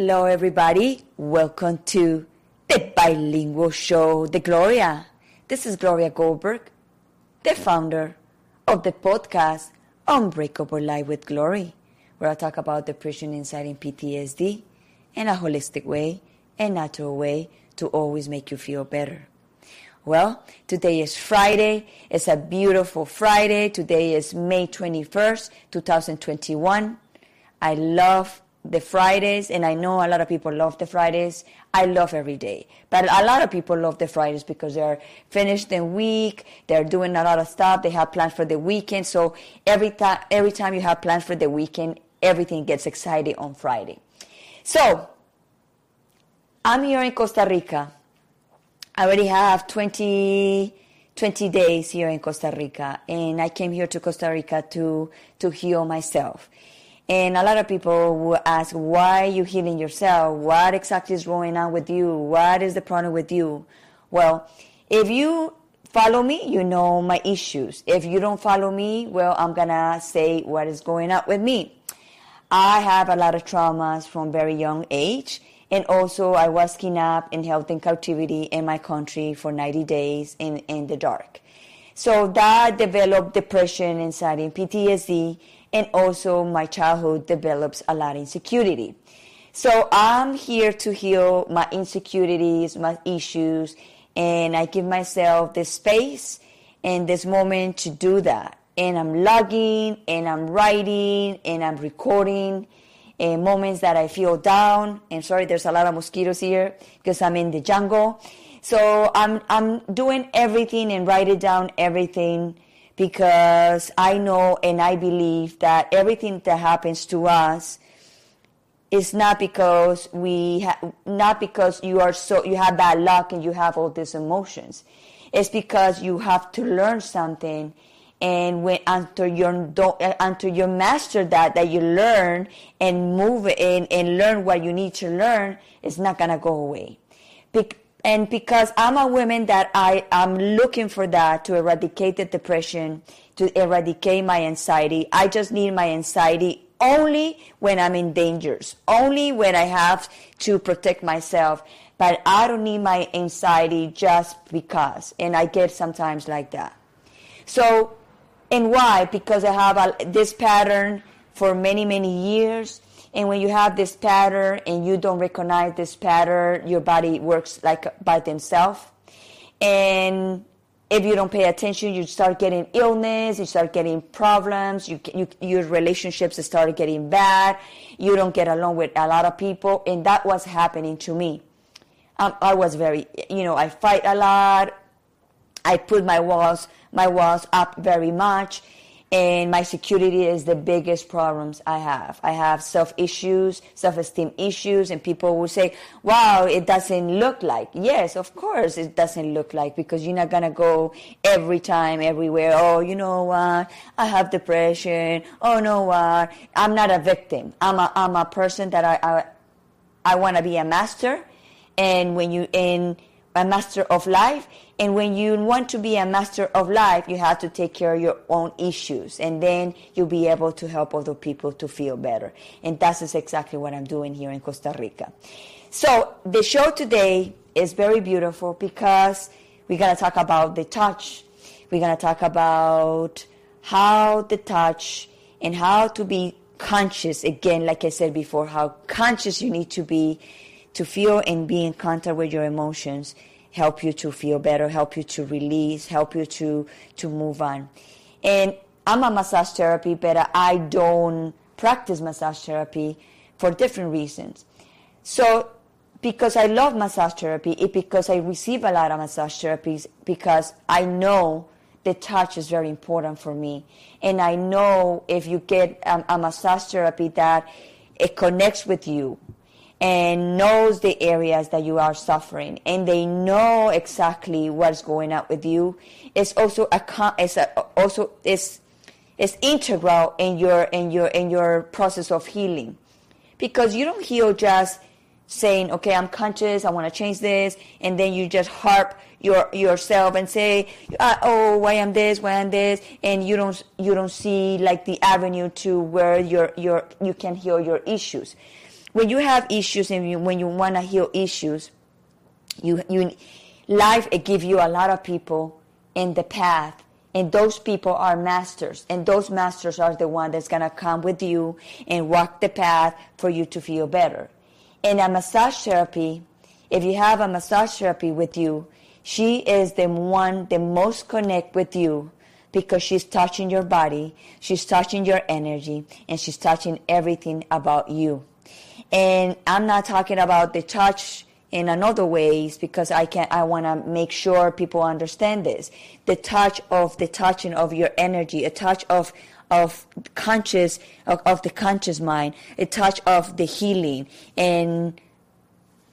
Hello, everybody. Welcome to the bilingual show, The Gloria. This is Gloria Goldberg, the founder of the podcast Unbreakable Life with Glory, where I talk about depression, anxiety, and PTSD in a holistic way and natural way to always make you feel better. Well, today is Friday. It's a beautiful Friday. Today is May 21st, 2021. I love the Fridays, and I know a lot of people love the Fridays. I love every day, but a lot of people love the Fridays because they're finished the week. They're doing a lot of stuff. They have plans for the weekend. So every time, every time you have plans for the weekend, everything gets excited on Friday. So I'm here in Costa Rica. I already have 20, 20 days here in Costa Rica, and I came here to Costa Rica to to heal myself. And a lot of people will ask, why are you healing yourself? What exactly is going on with you? What is the problem with you? Well, if you follow me, you know my issues. If you don't follow me, well, I'm gonna say what is going on with me. I have a lot of traumas from very young age. And also I was kidnapped and held in captivity in my country for 90 days in, in the dark. So that developed depression, anxiety, and PTSD and also my childhood develops a lot of insecurity. So I'm here to heal my insecurities, my issues, and I give myself the space and this moment to do that. And I'm logging and I'm writing and I'm recording and moments that I feel down. And sorry, there's a lot of mosquitoes here because I'm in the jungle. So I'm I'm doing everything and writing down everything because I know and I believe that everything that happens to us is not because we ha- not because you are so you have bad luck and you have all these emotions. It's because you have to learn something and when until you don't until you master that that you learn and move in and learn what you need to learn it's not gonna go away and because I'm a woman that I am looking for that to eradicate the depression, to eradicate my anxiety. I just need my anxiety only when I'm in dangers, only when I have to protect myself. But I don't need my anxiety just because. And I get sometimes like that. So, and why? Because I have a, this pattern for many, many years and when you have this pattern and you don't recognize this pattern, your body works like by themselves. And if you don't pay attention, you start getting illness, you start getting problems, you, you, your relationships start getting bad, you don't get along with a lot of people, and that was happening to me. Um, I was very, you know, I fight a lot. I put my walls, my walls up very much, and my security is the biggest problems I have. I have self issues, self esteem issues, and people will say, "Wow, it doesn't look like." Yes, of course, it doesn't look like because you're not gonna go every time, everywhere. Oh, you know what? I have depression. Oh, no, what? I'm not a victim. I'm a I'm a person that I I, I want to be a master, and when you in a master of life. And when you want to be a master of life, you have to take care of your own issues. And then you'll be able to help other people to feel better. And that is exactly what I'm doing here in Costa Rica. So the show today is very beautiful because we're going to talk about the touch. We're going to talk about how the touch and how to be conscious again like i said before how conscious you need to be to feel and be in contact with your emotions help you to feel better help you to release help you to to move on. And i'm a massage therapy but i don't practice massage therapy for different reasons. So because i love massage therapy it because i receive a lot of massage therapies because i know the touch is very important for me. And i know if you get a, a massage therapy that it connects with you and knows the areas that you are suffering and they know exactly what's going on with you it's also a it's a, also it's is integral in your in your in your process of healing because you don't heal just saying, okay, I'm conscious, I want to change this, and then you just harp your yourself and say, uh, oh, why I'm this, why I'm this, and you don't you don't see like the avenue to where your your you can heal your issues. When you have issues and you, when you want to heal issues, you you life it give you a lot of people in the path. And those people are masters. And those masters are the one that's going to come with you and walk the path for you to feel better. In a massage therapy, if you have a massage therapy with you, she is the one the most connect with you because she's touching your body, she's touching your energy, and she's touching everything about you. And I'm not talking about the touch in another ways because I can I want to make sure people understand this. The touch of the touching of your energy, a touch of of conscious of, of the conscious mind, a touch of the healing. And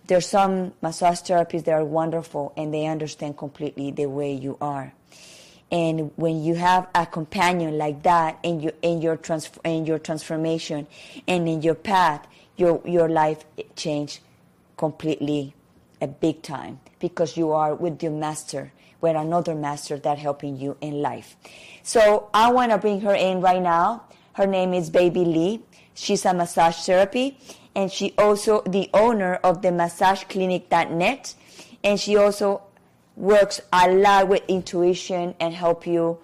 there's some massage therapists that are wonderful and they understand completely the way you are. And when you have a companion like that in your in your trans, in your transformation and in your path, your your life changed completely a big time because you are with your master, with another master that helping you in life. So I want to bring her in right now. Her name is Baby Lee. She's a massage therapy and she also the owner of the massageclinic.net and she also works a lot with intuition and help you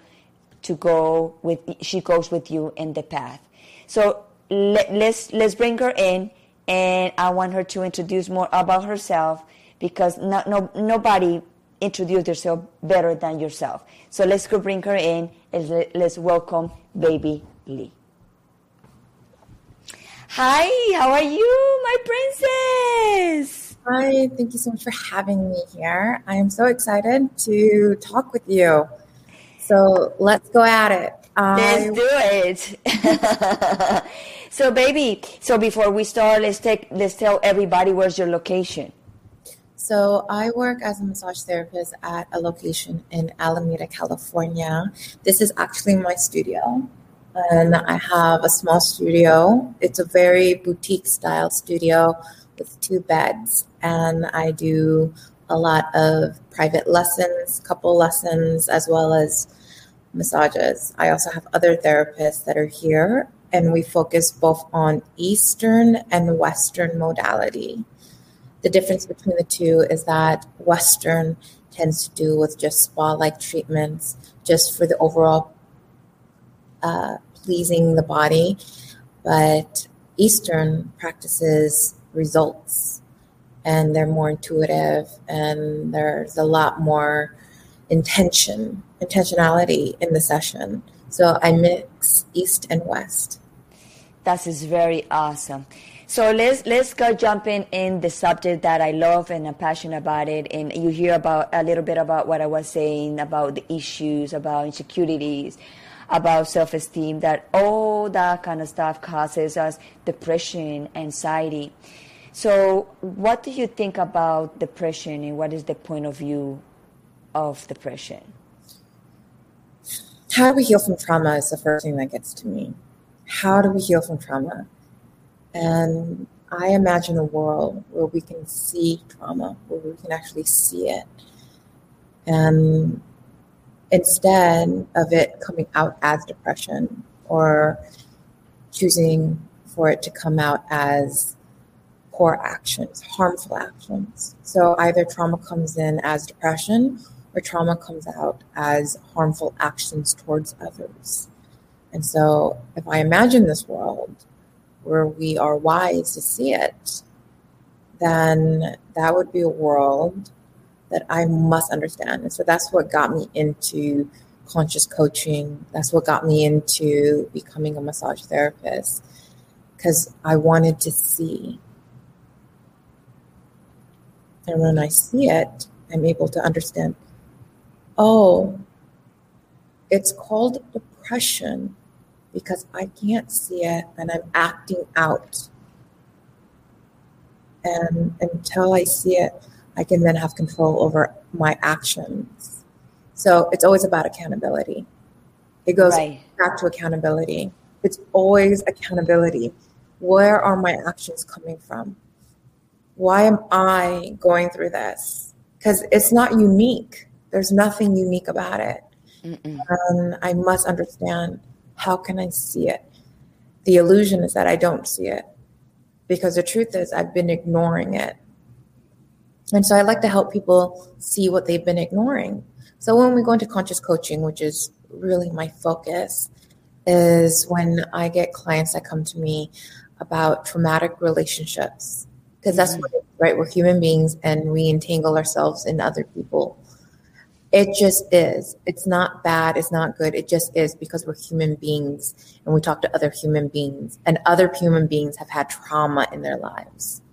to go with she goes with you in the path. So let, let's let's bring her in and I want her to introduce more about herself because no, no, nobody introduce yourself better than yourself. So let's go bring her in and let's welcome baby Lee. Hi, how are you, my princess? Hi, thank you so much for having me here. I am so excited to talk with you. So let's go at it. Let's do it. so, baby, so before we start, let's take let's tell everybody where's your location. So I work as a massage therapist at a location in Alameda, California. This is actually my studio. And I have a small studio. It's a very boutique style studio with two beds. And I do a lot of private lessons, couple lessons, as well as massages. I also have other therapists that are here, and we focus both on Eastern and Western modality. The difference between the two is that Western tends to do with just spa like treatments, just for the overall uh, pleasing the body. But Eastern practices results and they're more intuitive and there's a lot more intention, intentionality in the session. So I mix East and West. That is very awesome. So let's let's go jumping in the subject that I love and I'm passionate about it. And you hear about a little bit about what I was saying about the issues, about insecurities, about self-esteem. That all that kind of stuff causes us depression, anxiety. So, what do you think about depression, and what is the point of view of depression? How we heal from trauma is the first thing that gets to me. How do we heal from trauma? And I imagine a world where we can see trauma, where we can actually see it. And instead of it coming out as depression or choosing for it to come out as poor actions, harmful actions. So either trauma comes in as depression or trauma comes out as harmful actions towards others. And so if I imagine this world where we are wise to see it, then that would be a world that I must understand. And so that's what got me into conscious coaching. That's what got me into becoming a massage therapist because I wanted to see. And when I see it, I'm able to understand oh, it's called depression because I can't see it and I'm acting out. And until I see it, I can then have control over my actions. So it's always about accountability. It goes right. back to accountability. It's always accountability. Where are my actions coming from? why am I going through this? Because it's not unique. There's nothing unique about it. Um, I must understand how can I see it? The illusion is that I don't see it because the truth is I've been ignoring it. And so I like to help people see what they've been ignoring. So when we go into conscious coaching, which is really my focus, is when I get clients that come to me about traumatic relationships because that's mm-hmm. what it, right we're human beings and we entangle ourselves in other people it just is. It's not bad. It's not good. It just is because we're human beings and we talk to other human beings and other human beings have had trauma in their lives.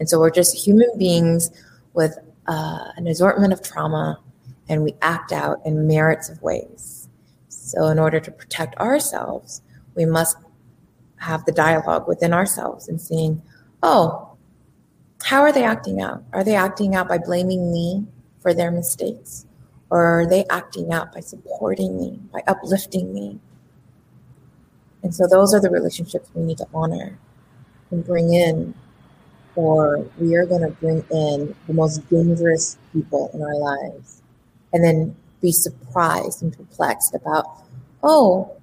And so we're just human beings with uh, an assortment of trauma and we act out in merits of ways. So in order to protect ourselves we must have the dialogue within ourselves and seeing oh how are they acting out? Are they acting out by blaming me for their mistakes? Or are they acting out by supporting me, by uplifting me? And so those are the relationships we need to honor and bring in, or we are going to bring in the most dangerous people in our lives and then be surprised and perplexed about, oh,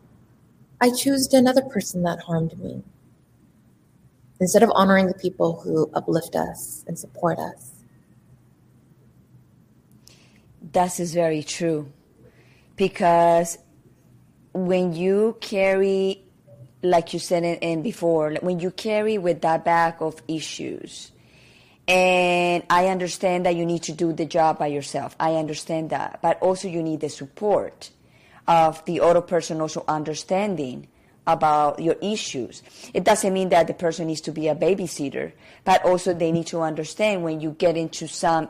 I chose another person that harmed me instead of honoring the people who uplift us and support us. That is very true. Because when you carry, like you said in, before, when you carry with that bag of issues, and I understand that you need to do the job by yourself. I understand that. But also you need the support of the other person also understanding about your issues. It doesn't mean that the person needs to be a babysitter, but also they need to understand when you get into some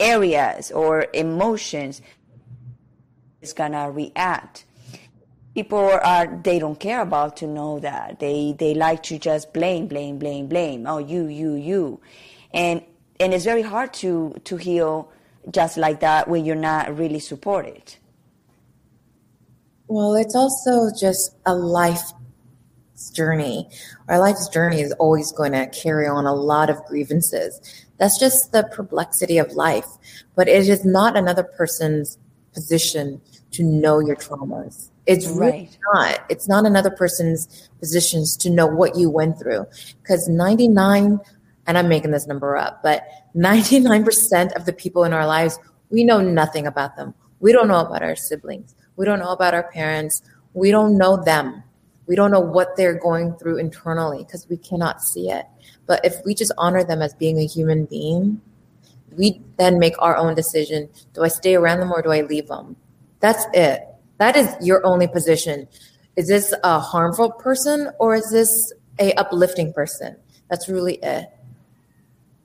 areas or emotions, is gonna react. People are they don't care about to know that. They they like to just blame, blame, blame, blame. Oh you, you, you. And and it's very hard to to heal just like that when you're not really supported. Well, it's also just a life journey. Our life's journey is always going to carry on a lot of grievances. That's just the perplexity of life. But it is not another person's position to know your traumas. It's right. really not. It's not another person's positions to know what you went through. Because 99, and I'm making this number up, but 99% of the people in our lives, we know nothing about them. We don't know about our siblings. We don't know about our parents. We don't know them. We don't know what they're going through internally because we cannot see it. But if we just honor them as being a human being, we then make our own decision. Do I stay around them or do I leave them? That's it. That is your only position. Is this a harmful person or is this a uplifting person? That's really it.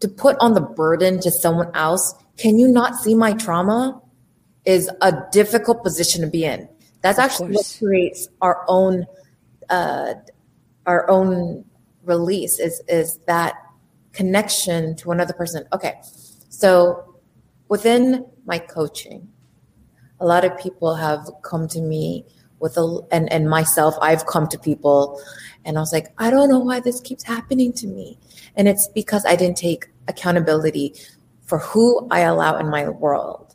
To put on the burden to someone else, can you not see my trauma? is a difficult position to be in. That's of actually course. what creates our own uh, our own release is is that connection to another person. Okay, so within my coaching, a lot of people have come to me with a and and myself. I've come to people, and I was like, I don't know why this keeps happening to me, and it's because I didn't take accountability for who I allow in my world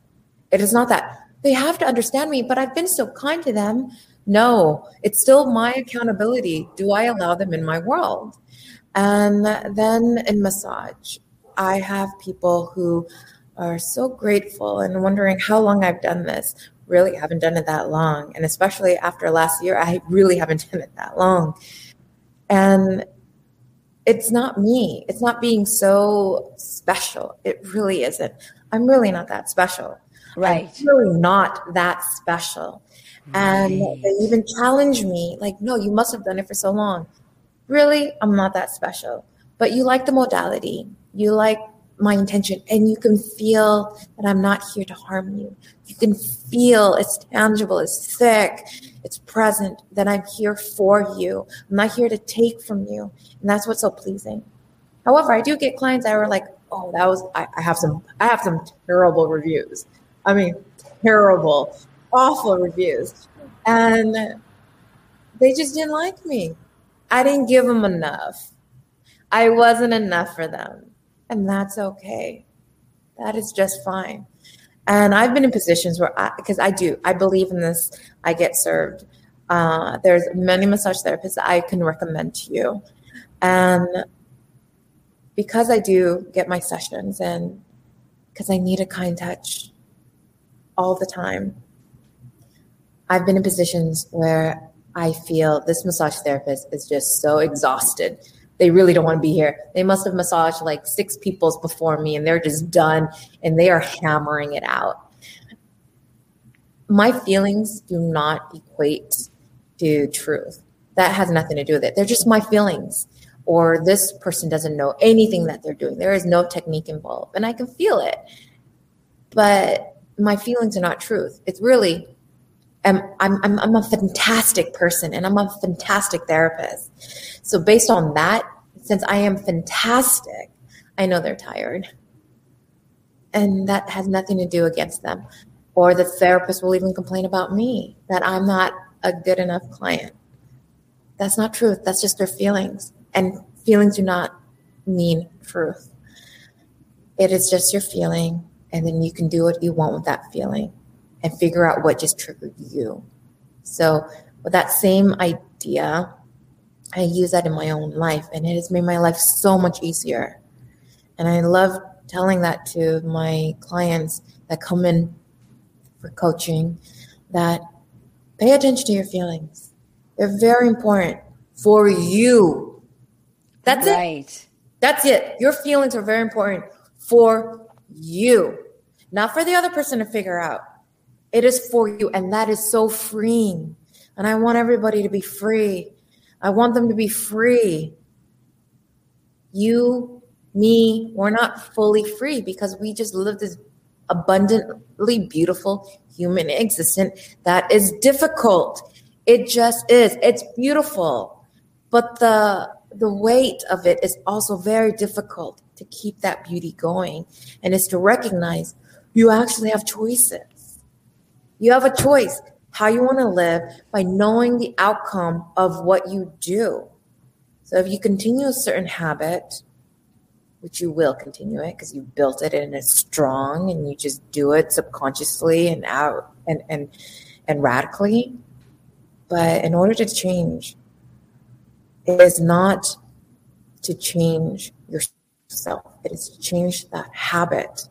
it is not that they have to understand me, but I've been so kind to them. No, it's still my accountability. Do I allow them in my world? And then in massage, I have people who are so grateful and wondering how long I've done this. Really haven't done it that long. And especially after last year, I really haven't done it that long. And it's not me. It's not being so special. It really isn't. I'm really not that special. Right. I'm really not that special. And they even challenge me, like, no, you must have done it for so long. Really, I'm not that special. But you like the modality. You like my intention and you can feel that I'm not here to harm you. You can feel it's tangible, it's thick, it's present, that I'm here for you. I'm not here to take from you. And that's what's so pleasing. However, I do get clients that are like, oh, that was I, I have some I have some terrible reviews. I mean, terrible, awful reviews. And they just didn't like me. I didn't give them enough. I wasn't enough for them. And that's okay. That is just fine. And I've been in positions where I, because I do, I believe in this, I get served. Uh, there's many massage therapists I can recommend to you. And because I do get my sessions and because I need a kind touch all the time, I've been in positions where I feel this massage therapist is just so exhausted. They really don't want to be here. They must have massaged like six people's before me and they're just done and they are hammering it out. My feelings do not equate to truth. That has nothing to do with it. They're just my feelings. Or this person doesn't know anything that they're doing. There is no technique involved. And I can feel it. But my feelings are not truth. It's really I'm, I'm, I'm a fantastic person and I'm a fantastic therapist. So based on that, since I am fantastic, I know they're tired. And that has nothing to do against them. Or the therapist will even complain about me that I'm not a good enough client. That's not truth. That's just their feelings. And feelings do not mean truth. It is just your feeling, and then you can do what you want with that feeling and figure out what just triggered you. So, with that same idea, I use that in my own life, and it has made my life so much easier. And I love telling that to my clients that come in for coaching that pay attention to your feelings. They're very important for you. That's right. it. That's it. Your feelings are very important for you, not for the other person to figure out. It is for you, and that is so freeing. And I want everybody to be free. I want them to be free. You, me, we're not fully free because we just live this abundantly beautiful human existence that is difficult. It just is. It's beautiful. But the the weight of it is also very difficult to keep that beauty going. And it's to recognize you actually have choices. You have a choice how you want to live by knowing the outcome of what you do. So if you continue a certain habit, which you will continue it because you built it and it's strong and you just do it subconsciously and out and and and radically. But in order to change, it is not to change yourself. It is to change that habit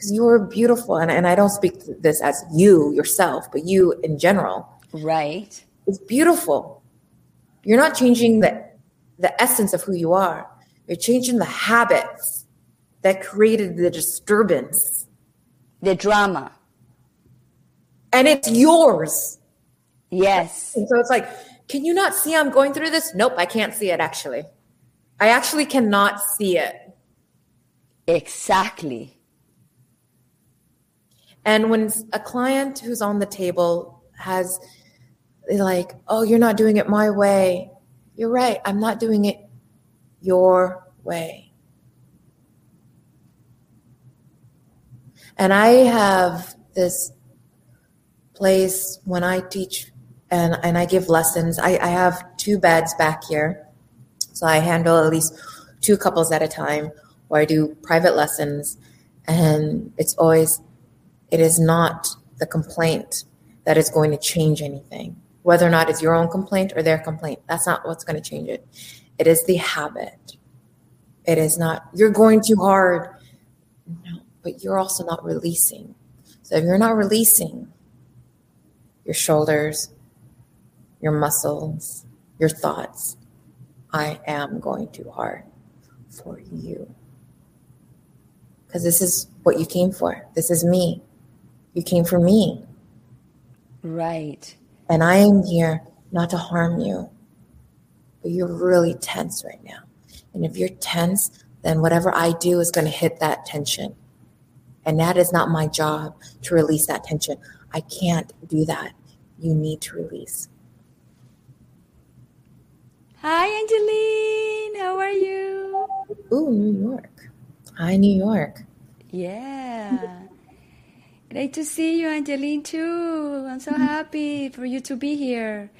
because you are beautiful. And, and I don't speak this as you yourself, but you in general. Right. It's beautiful. You're not changing the, the essence of who you are, you're changing the habits that created the disturbance, the drama. And it's yours. Yes. And so it's like, can you not see I'm going through this? Nope, I can't see it actually. I actually cannot see it. Exactly. And when a client who's on the table has like, oh, you're not doing it my way, you're right. I'm not doing it your way. And I have this place when I teach and, and I give lessons. I, I have two beds back here. So I handle at least two couples at a time where I do private lessons. And it's always it is not the complaint that is going to change anything, whether or not it's your own complaint or their complaint. That's not what's going to change it. It is the habit. It is not, you're going too hard. No, but you're also not releasing. So if you're not releasing your shoulders, your muscles, your thoughts, I am going too hard for you. Because this is what you came for. This is me. You came for me. Right. And I am here not to harm you. But you're really tense right now. And if you're tense, then whatever I do is going to hit that tension. And that is not my job to release that tension. I can't do that. You need to release. Hi, Angeline. How are you? Ooh, New York. Hi, New York. Yeah. Great to see you, Angeline, too. I'm so happy for you to be here.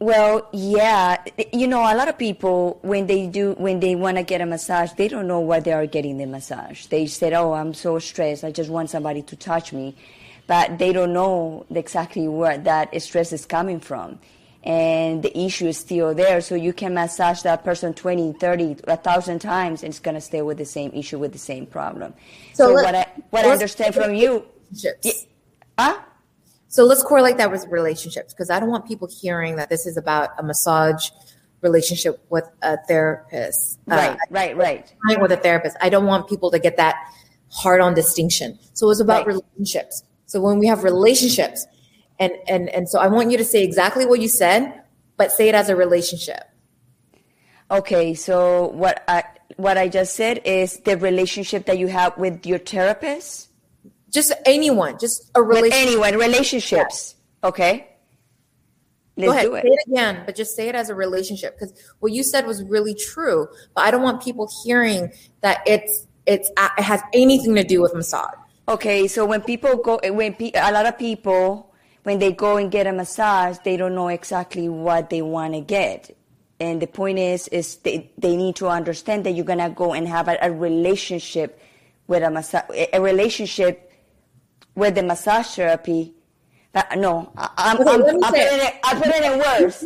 Well, yeah, you know, a lot of people when they do when they want to get a massage, they don't know why they are getting the massage. They said, "Oh, I'm so stressed. I just want somebody to touch me," but they don't know exactly where that stress is coming from, and the issue is still there. So you can massage that person 20, 30, a thousand times, and it's gonna stay with the same issue with the same problem. So, so what I what I understand from you, yeah, huh? So let's correlate that with relationships because I don't want people hearing that this is about a massage relationship with a therapist. Right, uh, right, right. With a therapist. I don't want people to get that hard on distinction. So it's about right. relationships. So when we have relationships, and and and so I want you to say exactly what you said, but say it as a relationship. Okay, so what I what I just said is the relationship that you have with your therapist just anyone, just a relationship. With anyone, relationships. Yeah. Okay. Let's Go ahead, do it. say it again, but just say it as a relationship because what you said was really true. But I don't want people hearing that it's it's uh, it has anything to do with massage. Okay, so when people go, when pe- a lot of people when they go and get a massage, they don't know exactly what they want to get. And the point is, is they, they need to understand that you're gonna go and have a, a relationship with a massage, a relationship with the massage therapy. Uh, no, I, am okay, I'm, I'm putting it, I put it in words.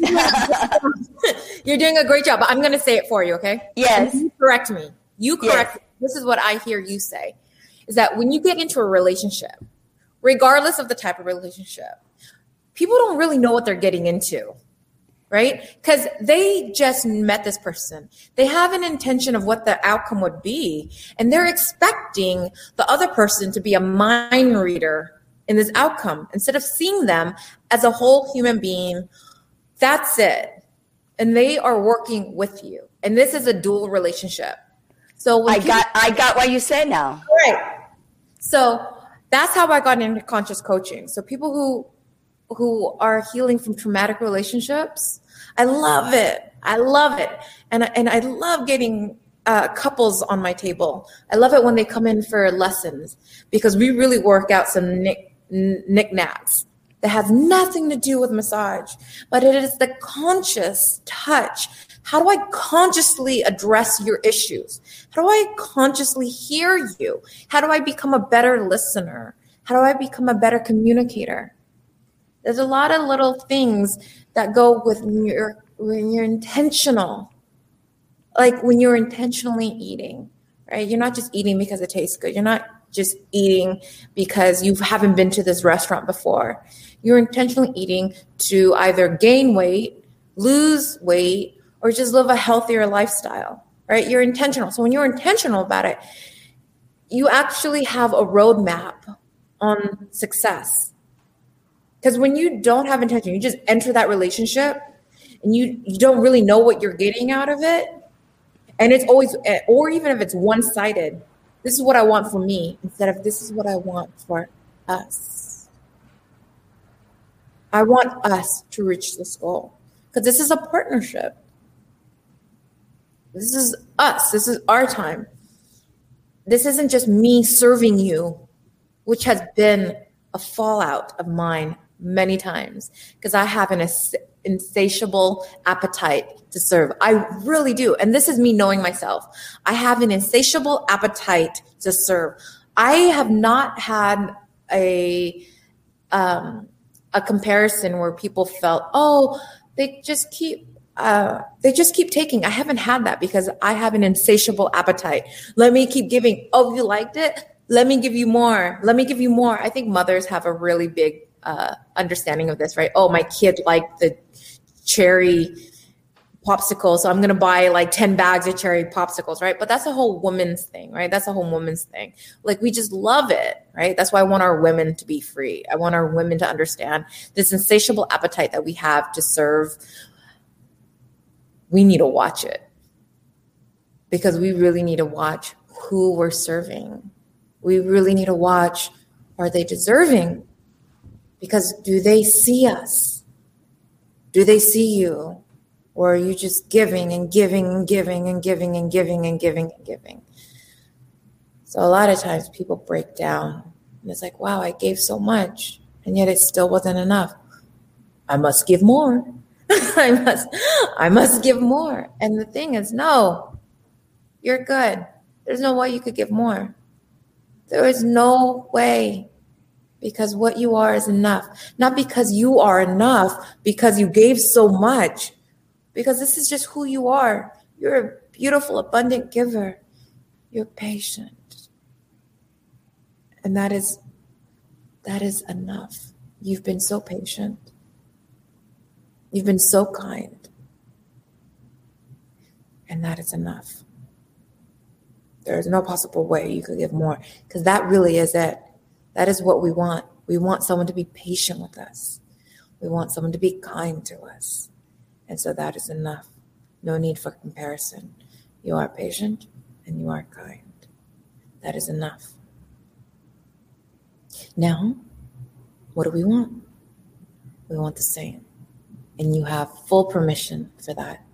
You're doing a great job, but I'm going to say it for you, okay? Yes. You correct me. You correct yes. me. This is what I hear you say is that when you get into a relationship, regardless of the type of relationship, people don't really know what they're getting into right? Because they just met this person. They have an intention of what the outcome would be, and they're expecting the other person to be a mind reader in this outcome instead of seeing them as a whole human being. That's it. And they are working with you. And this is a dual relationship. So I got I got what you said now. Right. So that's how I got into conscious coaching. So people who who are healing from traumatic relationships, I love it. I love it. And, and I love getting uh, couples on my table. I love it when they come in for lessons because we really work out some nick, knickknacks that have nothing to do with massage, but it is the conscious touch. How do I consciously address your issues? How do I consciously hear you? How do I become a better listener? How do I become a better communicator? There's a lot of little things that go with you're when you're intentional. Like when you're intentionally eating, right? You're not just eating because it tastes good. You're not just eating because you haven't been to this restaurant before. You're intentionally eating to either gain weight, lose weight, or just live a healthier lifestyle, right? You're intentional. So when you're intentional about it, you actually have a roadmap on success because when you don't have intention, you just enter that relationship and you, you don't really know what you're getting out of it. And it's always, or even if it's one sided, this is what I want for me instead of this is what I want for us. I want us to reach this goal because this is a partnership. This is us. This is our time. This isn't just me serving you, which has been a fallout of mine many times because I have an insatiable appetite to serve. I really do. And this is me knowing myself. I have an insatiable appetite to serve. I have not had a um, a comparison where people felt, oh, they just keep uh, they just keep taking. I haven't had that because I have an insatiable appetite. Let me keep giving. Oh, you liked it? Let me give you more. Let me give you more. I think mothers have a really big uh, understanding of this, right? Oh, my kid liked the cherry popsicle, so I'm gonna buy like 10 bags of cherry popsicles, right? But that's a whole woman's thing, right? That's a whole woman's thing. Like we just love it, right? That's why I want our women to be free. I want our women to understand this insatiable appetite that we have to serve. We need to watch it because we really need to watch who we're serving. We really need to watch are they deserving because do they see us? Do they see you? Or are you just giving and giving and giving and giving and giving and giving and giving? So a lot of times people break down and it's like, wow, I gave so much and yet it still wasn't enough. I must give more. I must I must give more. And the thing is, no, you're good. There's no way you could give more. There is no way because what you are is enough. Not because you are enough, because you gave so much, because this is just who you are. You're a beautiful, abundant giver. You're patient. And that is that is enough. You've been so patient. You've been so kind. And that is enough. There is no possible way you could give more because that really is it. That is what we want. We want someone to be patient with us. We want someone to be kind to us. And so that is enough. No need for comparison. You are patient and you are kind. That is enough. Now, what do we want? We want the same. And you have full permission for that.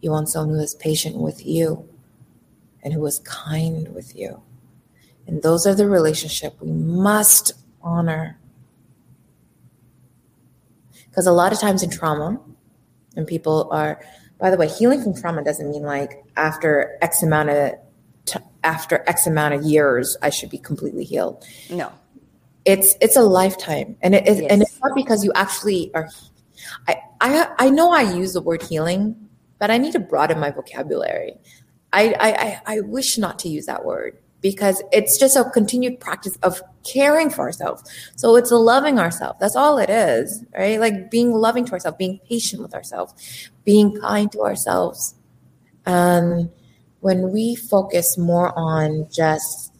You want someone who is patient with you and who is kind with you. And those are the relationship we must honor. Because a lot of times in trauma, and people are, by the way, healing from trauma doesn't mean like after X amount of t- after X amount of years, I should be completely healed. No, it's it's a lifetime, and it is, yes. and it's not because you actually are. I, I I know I use the word healing, but I need to broaden my vocabulary. I I I wish not to use that word because it's just a continued practice of caring for ourselves. So it's loving ourselves. That's all it is, right? Like being loving to ourselves, being patient with ourselves, being kind to ourselves. And when we focus more on just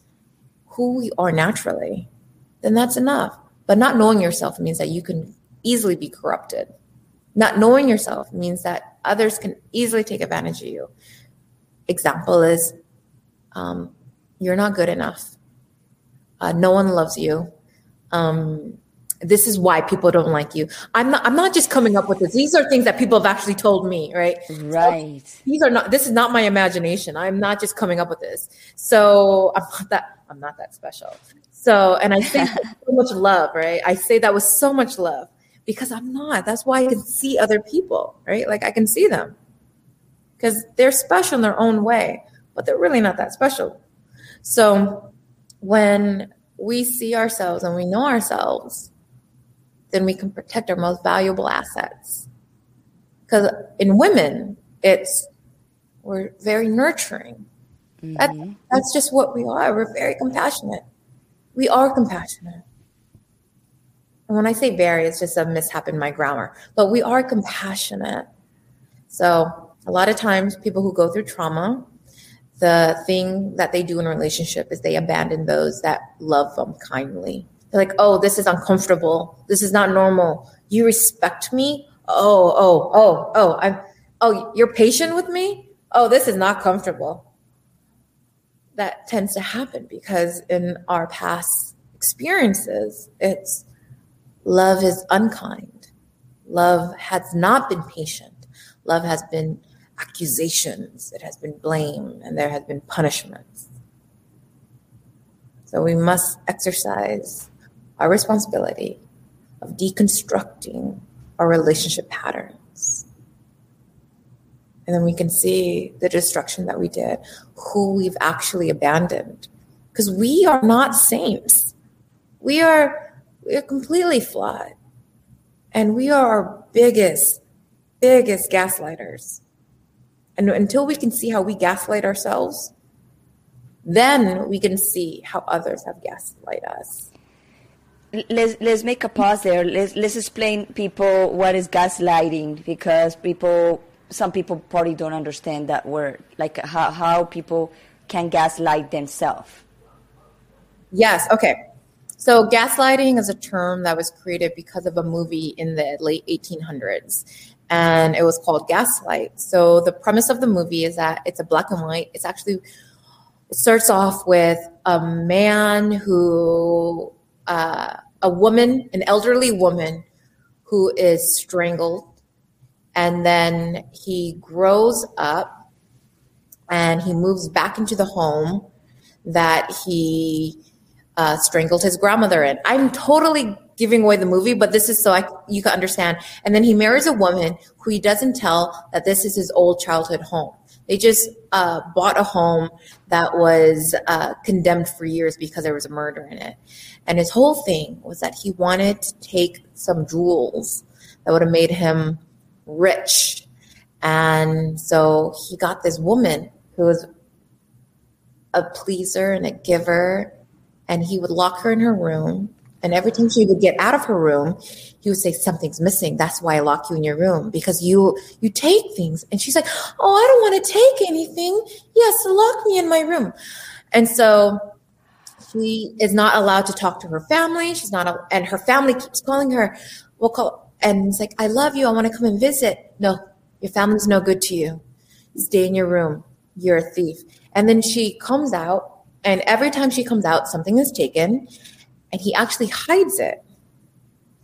who we are naturally, then that's enough. But not knowing yourself means that you can easily be corrupted. Not knowing yourself means that others can easily take advantage of you. Example is um, you're not good enough. Uh, no one loves you. Um, this is why people don't like you. I'm not. I'm not just coming up with this. These are things that people have actually told me. Right. Right. So these are not. This is not my imagination. I'm not just coming up with this. So I'm not that. I'm not that special. So, and I say so much love. Right. I say that with so much love because I'm not. That's why I can see other people. Right. Like I can see them because they're special in their own way, but they're really not that special. So when we see ourselves and we know ourselves, then we can protect our most valuable assets. Because in women, it's we're very nurturing. Mm-hmm. That, that's just what we are. We're very compassionate. We are compassionate. And when I say very, it's just a mishap in my grammar, but we are compassionate. So a lot of times, people who go through trauma, the thing that they do in a relationship is they abandon those that love them kindly. They're like, oh, this is uncomfortable. This is not normal. You respect me? Oh, oh, oh, oh, I'm oh, you're patient with me? Oh, this is not comfortable. That tends to happen because in our past experiences, it's love is unkind. Love has not been patient. Love has been accusations, it has been blame, and there has been punishments. So we must exercise our responsibility of deconstructing our relationship patterns. And then we can see the destruction that we did, who we've actually abandoned. Because we are not saints. We are we are completely flawed. And we are our biggest, biggest gaslighters. And until we can see how we gaslight ourselves, then we can see how others have gaslight us. Let's let's make a pause there. Let's let's explain people what is gaslighting because people some people probably don't understand that word, like how how people can gaslight themselves. Yes. Okay. So gaslighting is a term that was created because of a movie in the late 1800s, and it was called Gaslight. So the premise of the movie is that it's a black and white. It's actually it starts off with a man who uh, a woman, an elderly woman who is strangled, and then he grows up and he moves back into the home that he uh, strangled his grandmother in. I'm totally giving away the movie, but this is so I, you can understand. And then he marries a woman who he doesn't tell that this is his old childhood home. They just uh, bought a home that was uh, condemned for years because there was a murder in it. And his whole thing was that he wanted to take some jewels that would have made him rich. And so he got this woman who was a pleaser and a giver. And he would lock her in her room. And every time she would get out of her room, he would say, Something's missing. That's why I lock you in your room because you you take things. And she's like, Oh, I don't want to take anything. Yes, lock me in my room. And so she is not allowed to talk to her family. She's not, a, and her family keeps calling her. We'll call, and it's like, I love you. I want to come and visit. No, your family's no good to you. Stay in your room. You're a thief. And then she comes out, and every time she comes out, something is taken, and he actually hides it.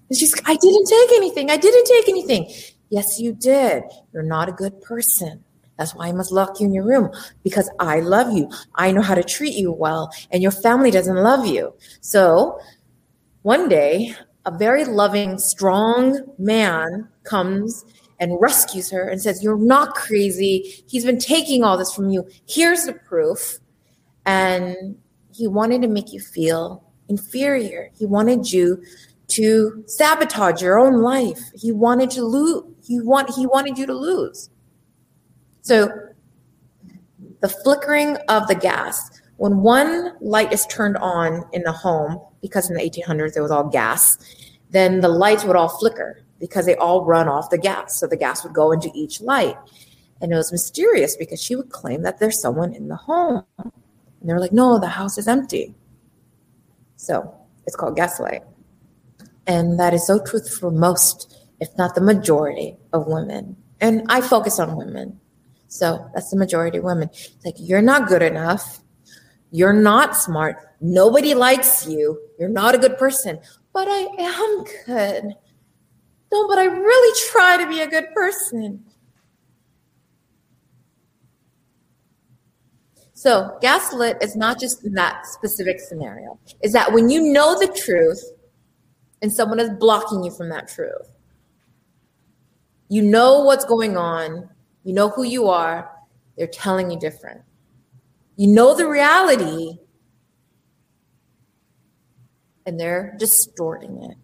And she's, I didn't take anything. I didn't take anything. Yes, you did. You're not a good person. That's why I must lock you in your room because I love you. I know how to treat you well, and your family doesn't love you. So one day, a very loving, strong man comes and rescues her and says, You're not crazy. He's been taking all this from you. Here's the proof. And he wanted to make you feel inferior. He wanted you to sabotage your own life. He wanted to lose. He want he wanted you to lose. So the flickering of the gas, when one light is turned on in the home, because in the 1800s it was all gas, then the lights would all flicker because they all run off the gas. So the gas would go into each light. And it was mysterious because she would claim that there's someone in the home. And they were like, no, the house is empty. So it's called gaslight. And that is so true for most, if not the majority of women. And I focus on women so that's the majority of women. It's like, you're not good enough. You're not smart. Nobody likes you. You're not a good person. But I am good. No, but I really try to be a good person. So, gaslit is not just in that specific scenario. Is that when you know the truth and someone is blocking you from that truth. You know what's going on, you know who you are. They're telling you different. You know the reality, and they're distorting it.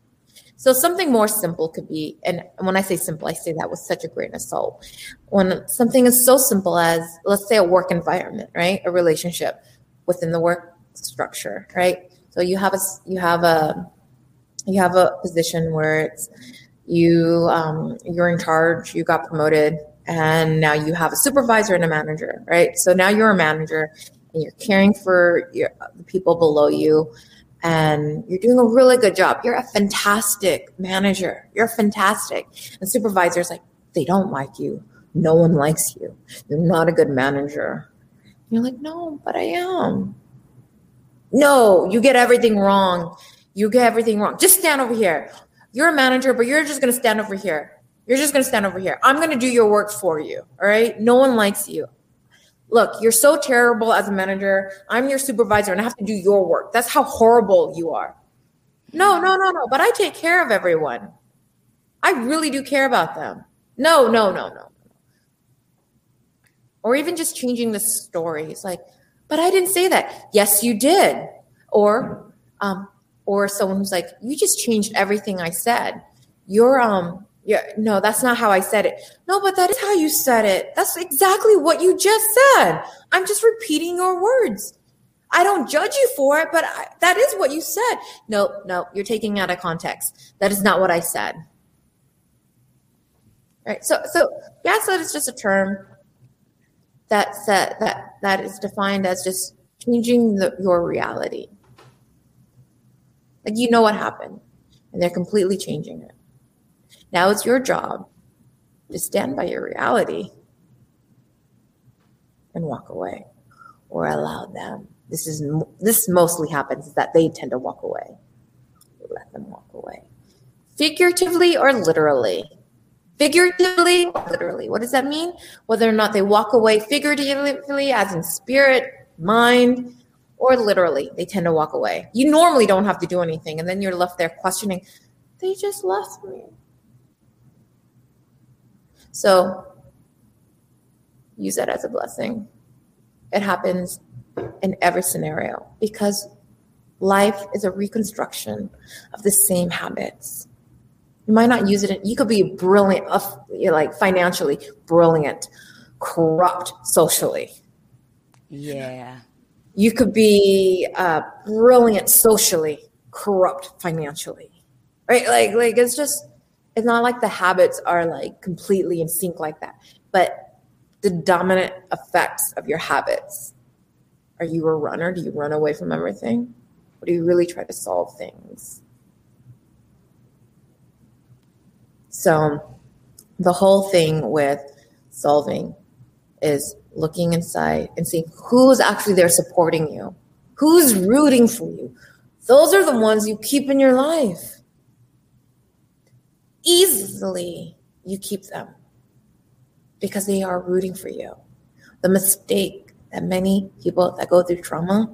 So something more simple could be, and when I say simple, I say that with such a grain of salt. When something is so simple as, let's say, a work environment, right, a relationship within the work structure, right. So you have a you have a you have a position where it's you um, you're in charge, you got promoted, and now you have a supervisor and a manager, right? So now you're a manager and you're caring for your, the people below you and you're doing a really good job. You're a fantastic manager. You're fantastic. And supervisor's like, they don't like you. No one likes you. You're not a good manager. You're like, no, but I am. No, you get everything wrong. You get everything wrong. Just stand over here. You're a manager, but you're just going to stand over here. You're just going to stand over here. I'm going to do your work for you. All right. No one likes you. Look, you're so terrible as a manager. I'm your supervisor and I have to do your work. That's how horrible you are. No, no, no, no. But I take care of everyone. I really do care about them. No, no, no, no. Or even just changing the story. It's like, but I didn't say that. Yes, you did. Or, um, or someone who's like, you just changed everything I said. You're um yeah, no, that's not how I said it. No, but that is how you said it. That's exactly what you just said. I'm just repeating your words. I don't judge you for it, but I, that is what you said. No, no, you're taking out of context. That is not what I said. Right. So, so gaslight is just a term that that that that is defined as just changing the, your reality. Like you know what happened, and they're completely changing it. Now it's your job to stand by your reality and walk away or allow them. This is this mostly happens is that they tend to walk away. Let them walk away. Figuratively or literally? Figuratively or literally. What does that mean? Whether or not they walk away figuratively as in spirit, mind, or literally they tend to walk away. You normally don't have to do anything, and then you're left there questioning, they just left me. So use that as a blessing. It happens in every scenario because life is a reconstruction of the same habits. You might not use it. You could be brilliant, like financially brilliant, corrupt socially. Yeah. You could be uh, brilliant socially, corrupt financially, right? Like, like it's just, it's not like the habits are like completely in sync like that. But the dominant effects of your habits. Are you a runner? Do you run away from everything? Or do you really try to solve things? So, the whole thing with solving is looking inside and seeing who's actually there supporting you, who's rooting for you. Those are the ones you keep in your life. Easily, you keep them because they are rooting for you. The mistake that many people that go through trauma,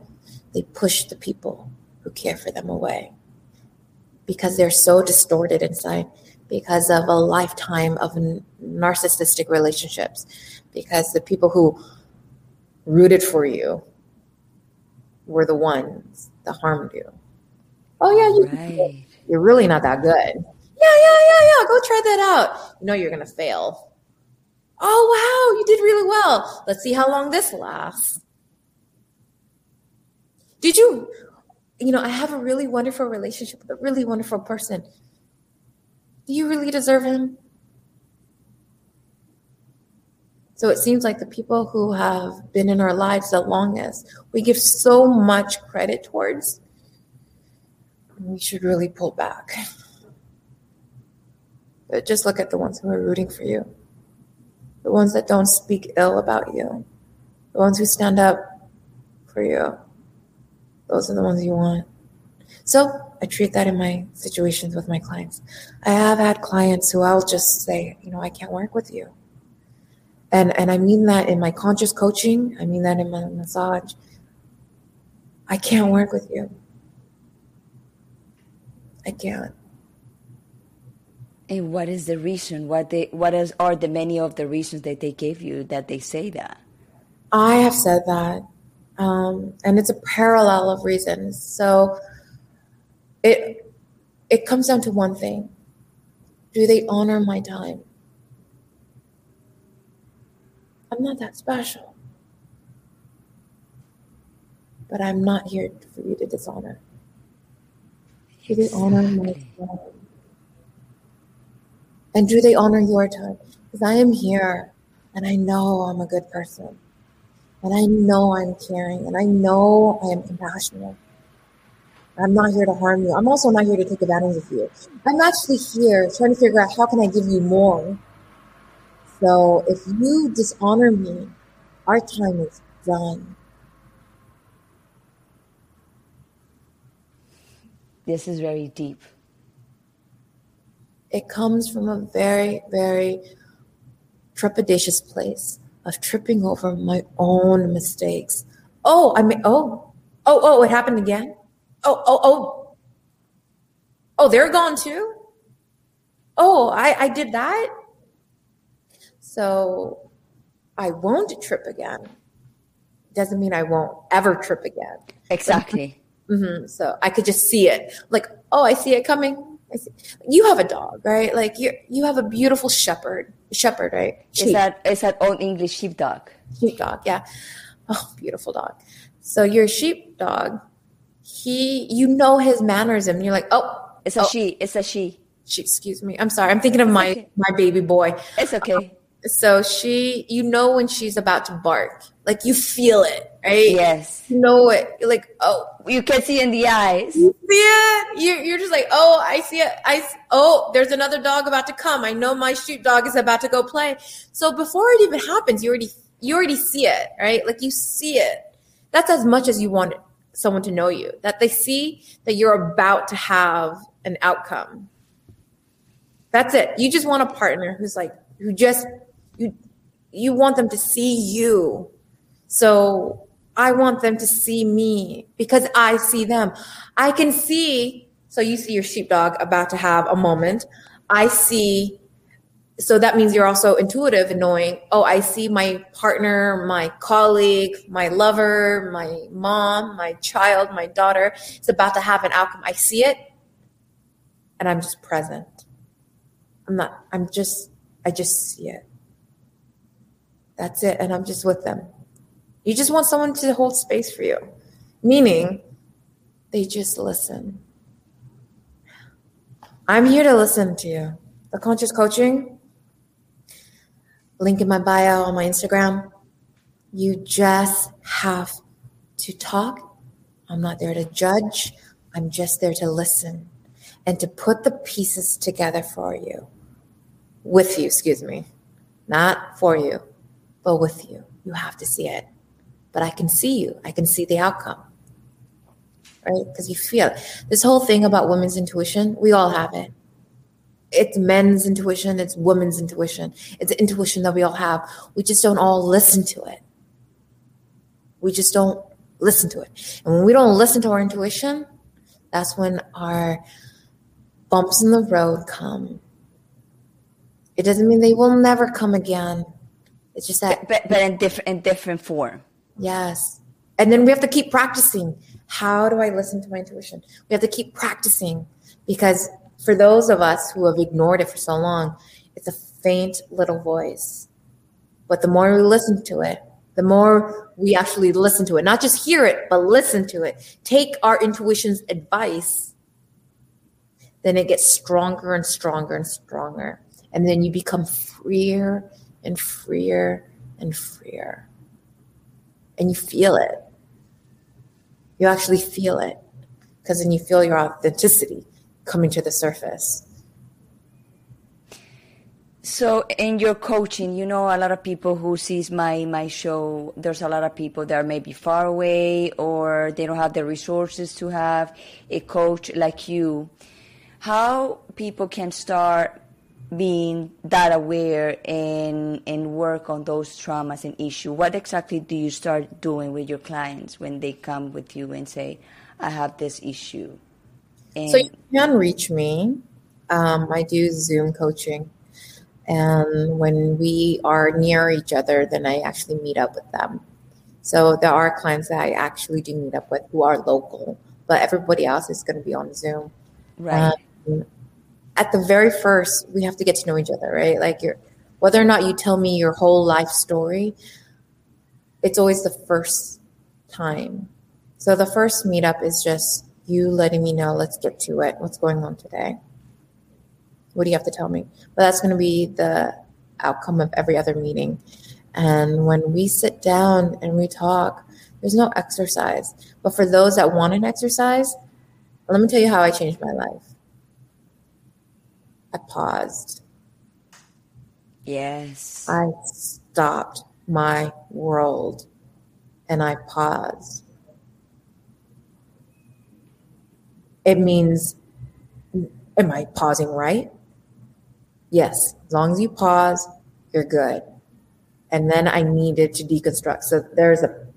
they push the people who care for them away because they're so distorted inside because of a lifetime of narcissistic relationships because the people who rooted for you were the ones that harmed you. Oh yeah, you, right. you're really not that good. Yeah, yeah, yeah, yeah. Go try that out. You know you're gonna fail Oh, wow, you did really well. Let's see how long this lasts. Did you, you know, I have a really wonderful relationship with a really wonderful person. Do you really deserve him? So it seems like the people who have been in our lives the longest, we give so much credit towards. We should really pull back. But just look at the ones who are rooting for you the ones that don't speak ill about you, the ones who stand up for you. Those are the ones you want. So I treat that in my situations with my clients. I have had clients who I'll just say, you know, I can't work with you. And and I mean that in my conscious coaching, I mean that in my massage. I can't work with you. I can't. And what is the reason? What they what is are the many of the reasons that they gave you that they say that? I have said that, um, and it's a parallel of reasons. So it it comes down to one thing: Do they honor my time? I'm not that special, but I'm not here for you to dishonor. Do they honor my time? And do they honor your time? Because I am here and I know I'm a good person. And I know I'm caring and I know I am compassionate. I'm not here to harm you. I'm also not here to take advantage of you. I'm actually here trying to figure out how can I give you more. So if you dishonor me, our time is done. This is very deep. It comes from a very, very trepidatious place of tripping over my own mistakes. Oh, I mean, oh, oh, oh, it happened again. Oh, oh, oh, oh, they're gone too. Oh, I, I did that. So I won't trip again. Doesn't mean I won't ever trip again. Exactly. mm-hmm. So I could just see it. Like, oh, I see it coming you have a dog, right? Like you you have a beautiful shepherd, shepherd, right? Sheep. Is that is that old English sheepdog? Sheepdog, yeah. Oh, beautiful dog. So your sheepdog, he you know his mannerism. You're like, oh, it's a oh. she. It's a she. She, excuse me. I'm sorry. I'm thinking of my okay. my baby boy. It's okay. Um, so she, you know, when she's about to bark, like you feel it, right? Yes. You know it. You're like, oh, you can see in the eyes. You see it. You're, you're just like, oh, I see it. I oh, there's another dog about to come. I know my shoot dog is about to go play. So before it even happens, you already you already see it, right? Like you see it. That's as much as you want someone to know you. That they see that you're about to have an outcome. That's it. You just want a partner who's like who just you you want them to see you. So I want them to see me because I see them. I can see, so you see your sheepdog about to have a moment. I see, so that means you're also intuitive and knowing, oh, I see my partner, my colleague, my lover, my mom, my child, my daughter is about to have an outcome. I see it and I'm just present. I'm not, I'm just, I just see it. That's it. And I'm just with them. You just want someone to hold space for you, meaning they just listen. I'm here to listen to you. The conscious coaching, link in my bio on my Instagram. You just have to talk. I'm not there to judge. I'm just there to listen and to put the pieces together for you, with you, excuse me, not for you, but with you. You have to see it but I can see you. I can see the outcome. Right? Because you feel. This whole thing about women's intuition, we all have it. It's men's intuition, it's women's intuition. It's intuition that we all have. We just don't all listen to it. We just don't listen to it. And when we don't listen to our intuition, that's when our bumps in the road come. It doesn't mean they will never come again. It's just that, but, but in different in different form. Yes. And then we have to keep practicing. How do I listen to my intuition? We have to keep practicing because for those of us who have ignored it for so long, it's a faint little voice. But the more we listen to it, the more we actually listen to it, not just hear it, but listen to it, take our intuition's advice, then it gets stronger and stronger and stronger. And then you become freer and freer and freer and you feel it. You actually feel it because then you feel your authenticity coming to the surface. So in your coaching, you know, a lot of people who sees my my show, there's a lot of people that are maybe far away or they don't have the resources to have a coach like you. How people can start being that aware and and work on those traumas and issue what exactly do you start doing with your clients when they come with you and say i have this issue and so you can reach me. Um, i do zoom coaching. And when we are near each other then i actually meet up with them. So there are clients that i actually do meet up with who are local but everybody else is going to be on zoom. Right. Um, at the very first, we have to get to know each other, right? Like you're, whether or not you tell me your whole life story, it's always the first time. So the first meetup is just you letting me know, let's get to it. What's going on today? What do you have to tell me? But that's going to be the outcome of every other meeting. And when we sit down and we talk, there's no exercise. But for those that want an exercise, let me tell you how I changed my life. I paused. Yes. I stopped my world and I paused. It means, am I pausing right? Yes. As long as you pause, you're good. And then I needed to deconstruct. So there's a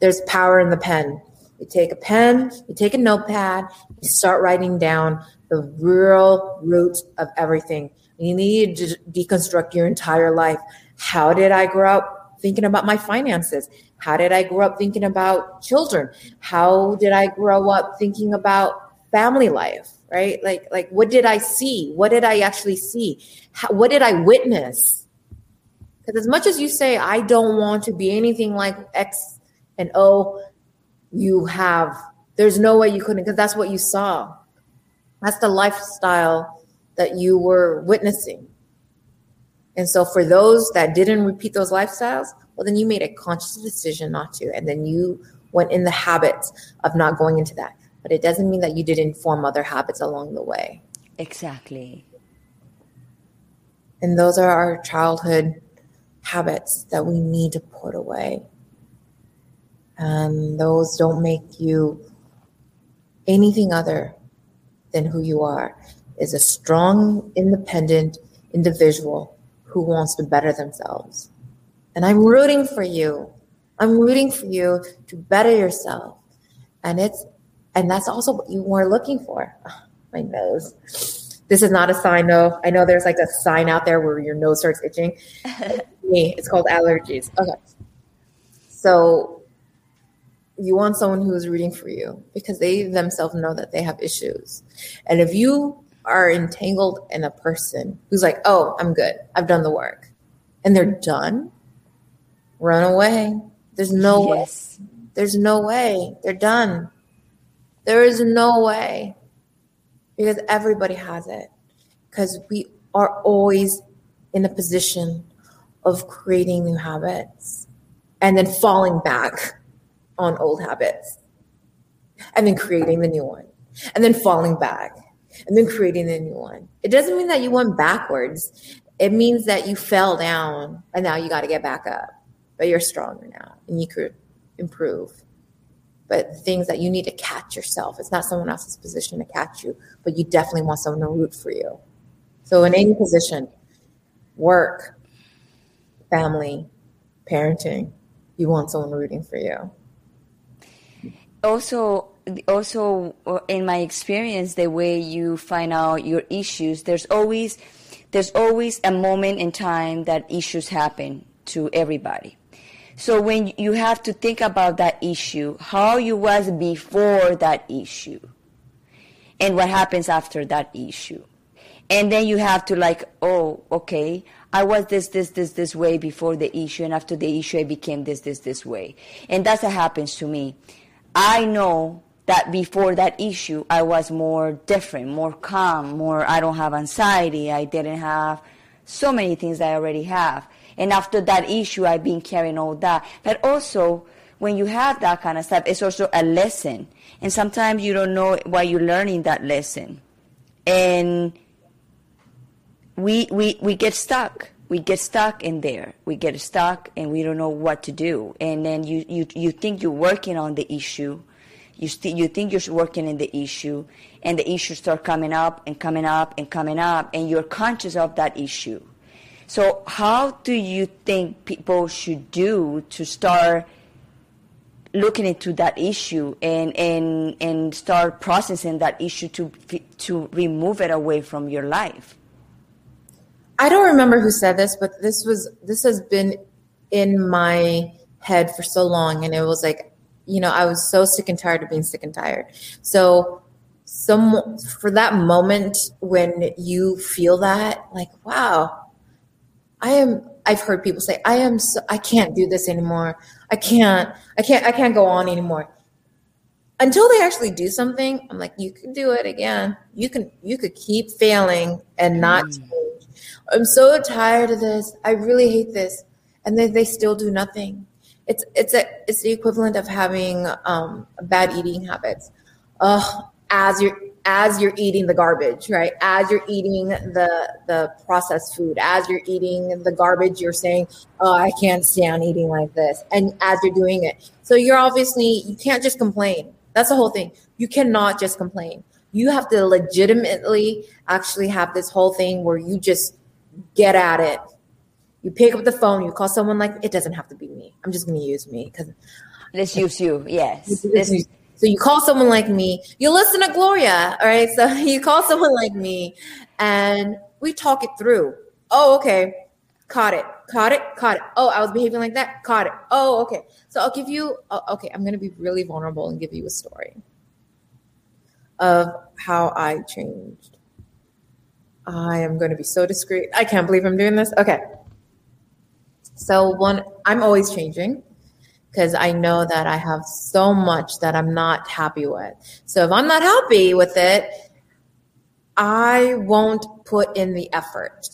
there's power in the pen. You take a pen, you take a notepad, you start writing down the real root of everything. You need to deconstruct your entire life. How did I grow up thinking about my finances? How did I grow up thinking about children? How did I grow up thinking about family life? Right? Like, like what did I see? What did I actually see? How, what did I witness? Because as much as you say, I don't want to be anything like X and O, you have, there's no way you couldn't, because that's what you saw that's the lifestyle that you were witnessing. And so for those that didn't repeat those lifestyles, well, then you made a conscious decision not to. And then you went in the habits of not going into that. But it doesn't mean that you didn't form other habits along the way. Exactly. And those are our childhood habits that we need to put away. And those don't make you anything other than who you are is a strong, independent individual who wants to better themselves. And I'm rooting for you. I'm rooting for you to better yourself. And it's and that's also what you were looking for. Oh, my nose. This is not a sign though. I know there's like a sign out there where your nose starts itching. me, it's called allergies. Okay. So you want someone who is rooting for you because they themselves know that they have issues. And if you are entangled in a person who's like, oh, I'm good, I've done the work, and they're done, run away. There's no yes. way. There's no way. They're done. There is no way. Because everybody has it. Because we are always in a position of creating new habits and then falling back on old habits and then creating the new one and then falling back and then creating the new one. It doesn't mean that you went backwards. It means that you fell down and now you got to get back up, but you're stronger now and you could improve. But things that you need to catch yourself. It's not someone else's position to catch you, but you definitely want someone to root for you. So in any position, work, family, parenting, you want someone rooting for you also also uh, in my experience the way you find out your issues there's always there's always a moment in time that issues happen to everybody. So when you have to think about that issue how you was before that issue and what happens after that issue. And then you have to like oh okay i was this this this this way before the issue and after the issue i became this this this way. And that's what happens to me I know that before that issue, I was more different, more calm, more, I don't have anxiety. I didn't have so many things I already have. And after that issue, I've been carrying all that. But also, when you have that kind of stuff, it's also a lesson. And sometimes you don't know why you're learning that lesson. And we, we, we get stuck we get stuck in there. We get stuck and we don't know what to do. And then you, you, you think you're working on the issue. You, st- you think you're working in the issue and the issues start coming up and coming up and coming up and you're conscious of that issue. So how do you think people should do to start looking into that issue and, and, and start processing that issue to, to remove it away from your life? I don't remember who said this, but this was this has been in my head for so long, and it was like, you know, I was so sick and tired of being sick and tired. So, some for that moment when you feel that, like, wow, I am. I've heard people say, I am. So, I can't do this anymore. I can't. I can't. I can't go on anymore. Until they actually do something, I'm like, you can do it again. You can. You could keep failing and not. Mm I'm so tired of this. I really hate this. And then they still do nothing. It's it's a it's the equivalent of having um, bad eating habits. Uh, as you're as you're eating the garbage, right? As you're eating the the processed food, as you're eating the garbage, you're saying, "Oh, I can't stand eating like this." And as you're doing it, so you're obviously you can't just complain. That's the whole thing. You cannot just complain. You have to legitimately actually have this whole thing where you just get at it. You pick up the phone, you call someone like it doesn't have to be me. I'm just going to use me because let's use you. Yes. so you call someone like me. You listen to Gloria. All right. So you call someone like me, and we talk it through. Oh, okay. Caught it. Caught it. Caught it. Oh, I was behaving like that. Caught it. Oh, okay. So I'll give you. Oh, okay, I'm going to be really vulnerable and give you a story of how I changed. I am going to be so discreet. I can't believe I'm doing this. Okay. So one, I'm always changing because I know that I have so much that I'm not happy with. So if I'm not happy with it, I won't put in the effort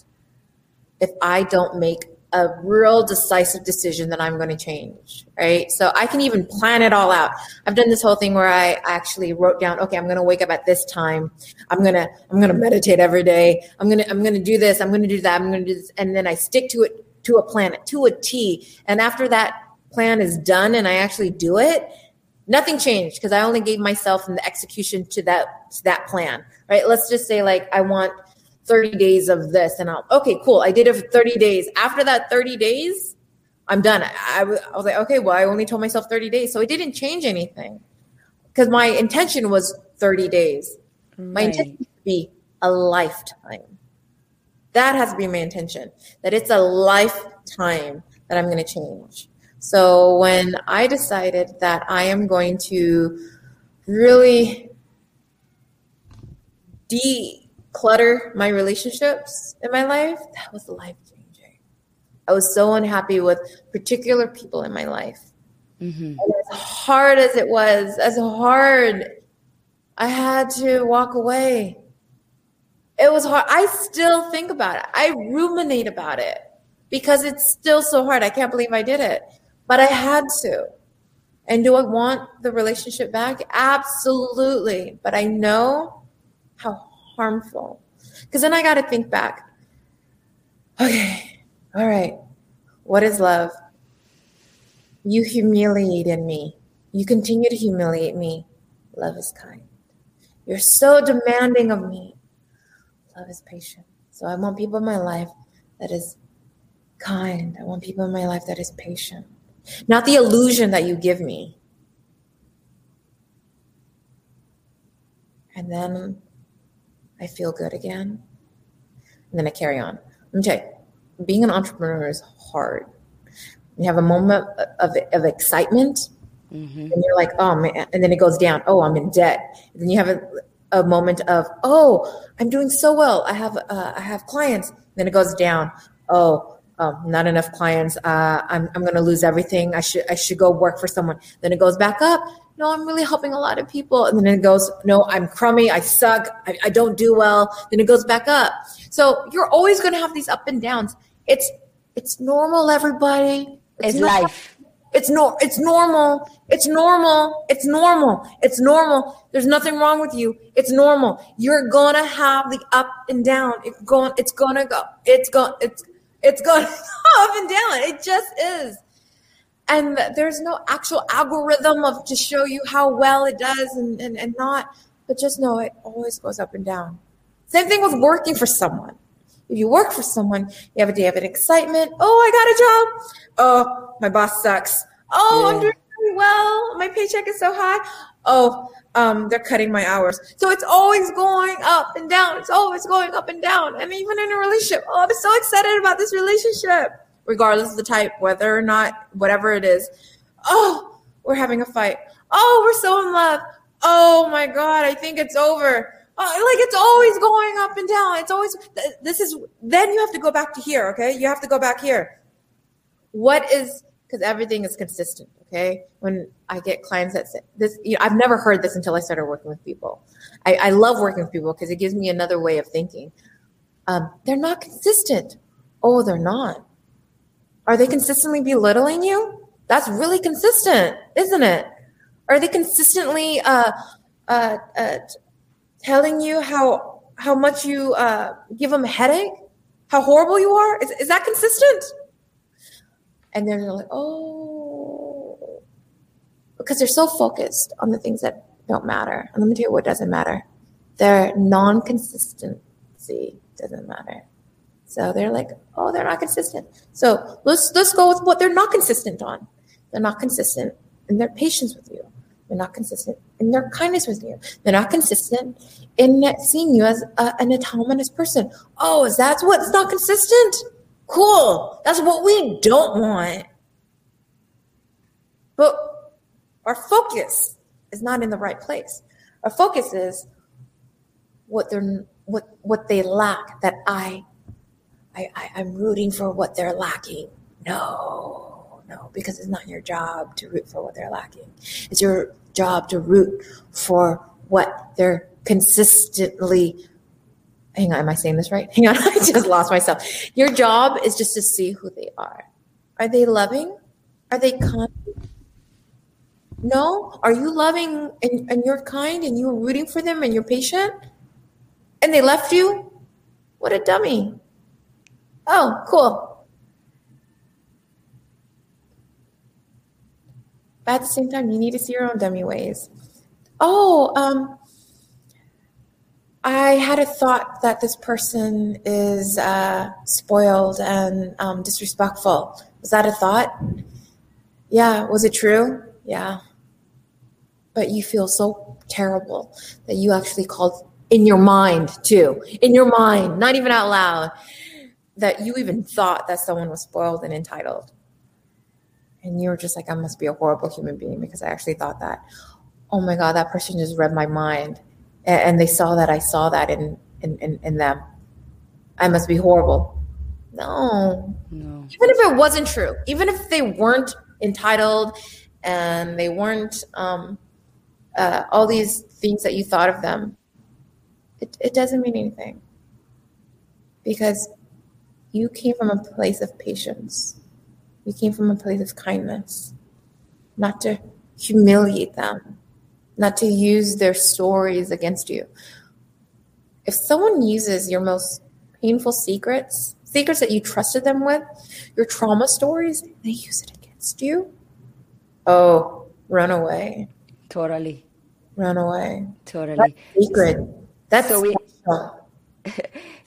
if I don't make a real decisive decision that I'm going to change, right? So I can even plan it all out. I've done this whole thing where I actually wrote down, okay, I'm going to wake up at this time. I'm going to I'm going to meditate every day. I'm going to I'm going to do this, I'm going to do that, I'm going to do this and then I stick to it to a plan, to a T. And after that plan is done and I actually do it, nothing changed because I only gave myself in the execution to that to that plan, right? Let's just say like I want 30 days of this and I'll okay cool I did it for 30 days after that 30 days I'm done. I was like, okay, well, I only told myself 30 days. So it didn't change anything because my intention was 30 days. Right. My intention to be a lifetime. That has to be my intention, that it's a lifetime that I'm going to change. So when I decided that I am going to really declutter my relationships in my life, that was a life changing. I was so unhappy with particular people in my life. Mm-hmm. as hard as it was, as hard, I had to walk away. It was hard. I still think about it. I ruminate about it because it's still so hard. I can't believe I did it, but I had to. And do I want the relationship back? Absolutely. But I know how harmful. Because then I got to think back. Okay, all right. What is love? You humiliated me. You continue to humiliate me. Love is kind. You're so demanding of me. Love is patient. So I want people in my life that is kind. I want people in my life that is patient. Not the illusion that you give me. And then I feel good again. And then I carry on. Let me tell you, being an entrepreneur is hard. You have a moment of, of excitement, mm-hmm. and you're like, oh man, and then it goes down. Oh, I'm in debt. And then you have a, a moment of, oh, I'm doing so well. I have uh, I have clients. Then it goes down. Oh, um, not enough clients. Uh, I'm I'm going to lose everything. I should I should go work for someone. Then it goes back up. No, I'm really helping a lot of people. And then it goes, no, I'm crummy. I suck. I, I don't do well. Then it goes back up. So you're always going to have these up and downs. It's it's normal, everybody. It's, it's life. It's no, it's normal. It's normal. It's normal. It's normal. There's nothing wrong with you. It's normal. You're gonna have the up and down. It's going. It's gonna go. It's going. It's it's going up and down. It just is. And there's no actual algorithm of to show you how well it does and, and, and not. But just know it always goes up and down. Same thing with working for someone. If you work for someone, you have a day of an excitement. Oh, I got a job. Oh, my boss sucks. Oh, yeah. I'm doing really well. My paycheck is so high. Oh, um, they're cutting my hours. So it's always going up and down. It's always going up and down. And even in a relationship, oh, I'm so excited about this relationship, regardless of the type, whether or not, whatever it is. Oh, we're having a fight. Oh, we're so in love. Oh my God, I think it's over uh, like it's always going up and down. It's always this is then you have to go back to here, okay? You have to go back here. What is because everything is consistent, okay? When I get clients that say this, you know, I've never heard this until I started working with people. I, I love working with people because it gives me another way of thinking. Um, they're not consistent. Oh, they're not. Are they consistently belittling you? That's really consistent, isn't it? Are they consistently uh, uh, uh, telling you how how much you uh, give them a headache, how horrible you are? Is, is that consistent? And then they're like, oh, because they're so focused on the things that don't matter. And let me tell you what doesn't matter. Their non-consistency doesn't matter. So they're like, oh, they're not consistent. So let's let's go with what they're not consistent on. They're not consistent in their patience with you. They're not consistent in their kindness with you. They're not consistent in seeing you as a, an autonomous person. Oh, is that what's not consistent? Cool. That's what we don't want. But our focus is not in the right place. Our focus is what they're what what they lack that I I, I I'm rooting for what they're lacking. No, no, because it's not your job to root for what they're lacking. It's your job to root for what they're consistently hang on am i saying this right? Hang on i just lost myself. Your job is just to see who they are. Are they loving? Are they kind? No? Are you loving and, and you're kind and you're rooting for them and you're patient? And they left you? What a dummy oh cool But at the same time, you need to see your own dummy ways. Oh, um, I had a thought that this person is uh, spoiled and um, disrespectful. Was that a thought? Yeah. Was it true? Yeah. But you feel so terrible that you actually called in your mind too, in your mind, not even out loud, that you even thought that someone was spoiled and entitled. And you were just like, I must be a horrible human being because I actually thought that. Oh my God, that person just read my mind. And they saw that I saw that in, in, in, in them. I must be horrible. No. No. Even if it wasn't true, even if they weren't entitled and they weren't um, uh, all these things that you thought of them, it, it doesn't mean anything. Because you came from a place of patience, you came from a place of kindness, not to humiliate them, not to use their stories against you. If someone uses your most painful secrets, secrets that you trusted them with, your trauma stories, they use it against you. Oh, run away. Totally. Run away. Totally. That's secret. That's so we,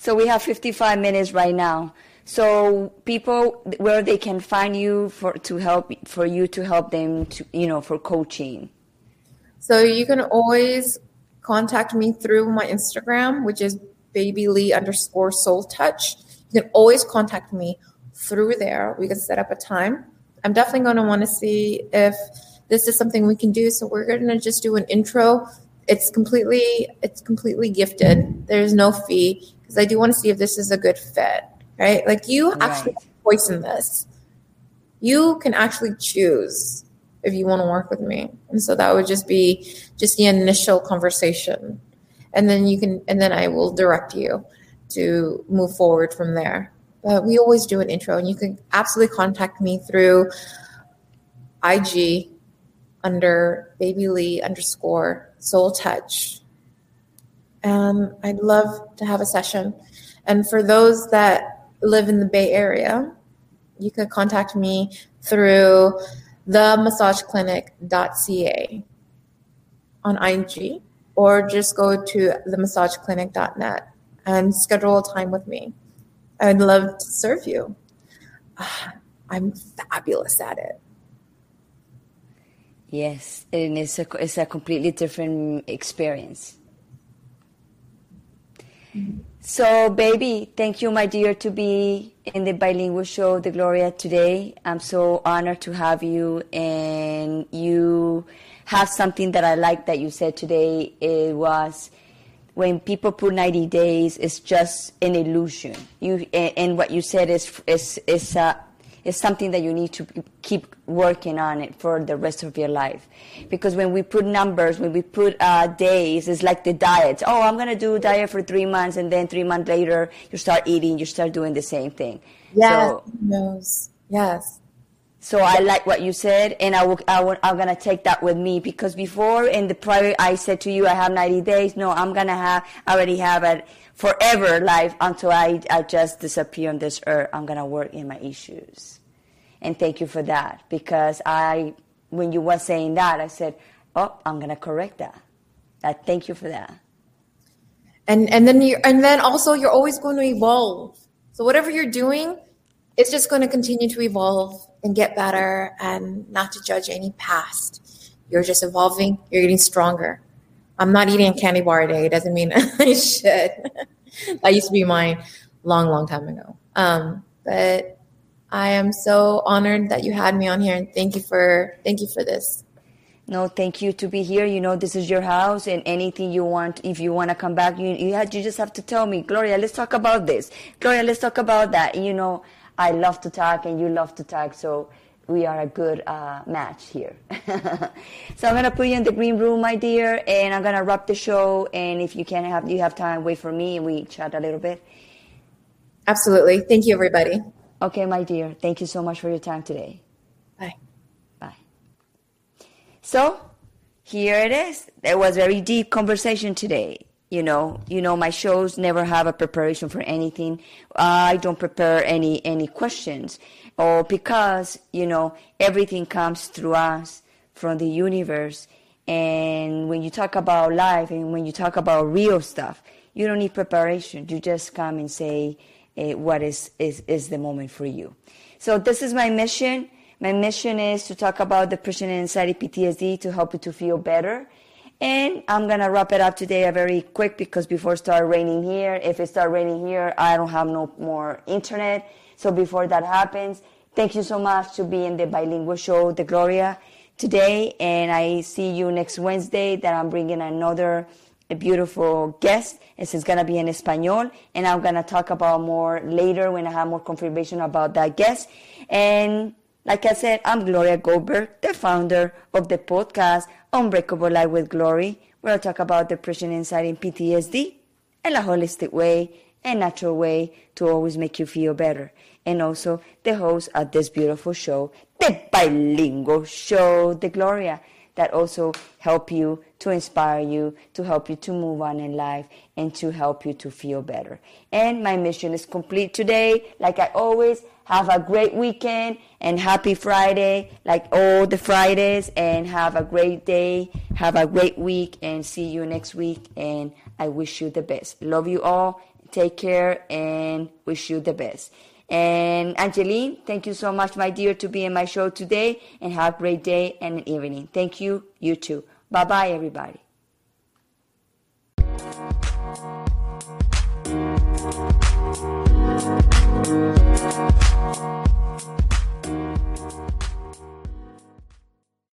so we have 55 minutes right now. So people where they can find you for to help for you to help them to you know for coaching. So you can always contact me through my Instagram, which is baby lee underscore soul touch. You can always contact me through there. We can set up a time. I'm definitely going to want to see if this is something we can do. So we're going to just do an intro. It's completely it's completely gifted. There's no fee because I do want to see if this is a good fit, right? Like you right. actually choice in this. You can actually choose if you want to work with me. And so that would just be just the initial conversation and then you can and then I will direct you to move forward from there. But we always do an intro, and you can absolutely contact me through IG under baby lee underscore soul touch. And I'd love to have a session. And for those that live in the Bay Area, you can contact me through themassageclinic.ca on IG or just go to themassageclinic.net and schedule a time with me. I'd love to serve you. I'm fabulous at it. Yes, and it's a, it's a completely different experience. So, baby, thank you, my dear, to be in the bilingual show, The Gloria, today. I'm so honored to have you, and you have something that I like that you said today. It was when people put 90 days, it's just an illusion. You and, and what you said is is is uh, is something that you need to keep working on it for the rest of your life. Because when we put numbers, when we put uh, days, it's like the diet. Oh, I'm going to do diet for three months, and then three months later, you start eating, you start doing the same thing. Yes, so, yes. So I like what you said, and I will, I will, I'm gonna take that with me because before in the prior I said to you I have 90 days. No, I'm gonna have I already have it forever life until I, I just disappear on this earth. I'm gonna work in my issues, and thank you for that because I when you were saying that I said, oh, I'm gonna correct that. I thank you for that. And and then you and then also you're always going to evolve. So whatever you're doing, it's just going to continue to evolve and get better and not to judge any past. You're just evolving, you're getting stronger. I'm not eating a candy bar a day. It doesn't mean I should. that used to be mine long, long time ago. Um, but I am so honored that you had me on here and thank you for thank you for this. No, thank you to be here. You know, this is your house, and anything you want, if you want to come back, you you, have, you just have to tell me, Gloria. Let's talk about this. Gloria, let's talk about that. You know, I love to talk and you love to talk, so we are a good uh, match here. so I'm gonna put you in the green room, my dear, and I'm gonna wrap the show. And if you can have you have time, wait for me and we chat a little bit. Absolutely. Thank you, everybody. Okay, my dear. Thank you so much for your time today. Bye. Bye. So here it is. There was very deep conversation today you know you know my shows never have a preparation for anything i don't prepare any any questions or because you know everything comes through us from the universe and when you talk about life and when you talk about real stuff you don't need preparation you just come and say uh, what is, is is the moment for you So this is my mission. My mission is to talk about depression and anxiety PTSD to help you to feel better. And I'm gonna wrap it up today very quick because before it start raining here, if it start raining here, I don't have no more internet. So before that happens, thank you so much to be in the bilingual show, The Gloria, today. And I see you next Wednesday that I'm bringing another a beautiful guest. This is going to be in Espanol, and I'm going to talk about more later when I have more confirmation about that guest. And like I said, I'm Gloria Goldberg, the founder of the podcast Unbreakable Life with Glory, where I talk about depression, anxiety, and PTSD in a holistic way and natural way to always make you feel better. And also the host of this beautiful show, the bilingual show, The Gloria that also help you to inspire you, to help you to move on in life, and to help you to feel better. And my mission is complete today. Like I always, have a great weekend and happy Friday, like all the Fridays, and have a great day. Have a great week, and see you next week. And I wish you the best. Love you all. Take care and wish you the best. And Angeline, thank you so much, my dear, to be in my show today and have a great day and an evening. Thank you, you too. Bye bye, everybody.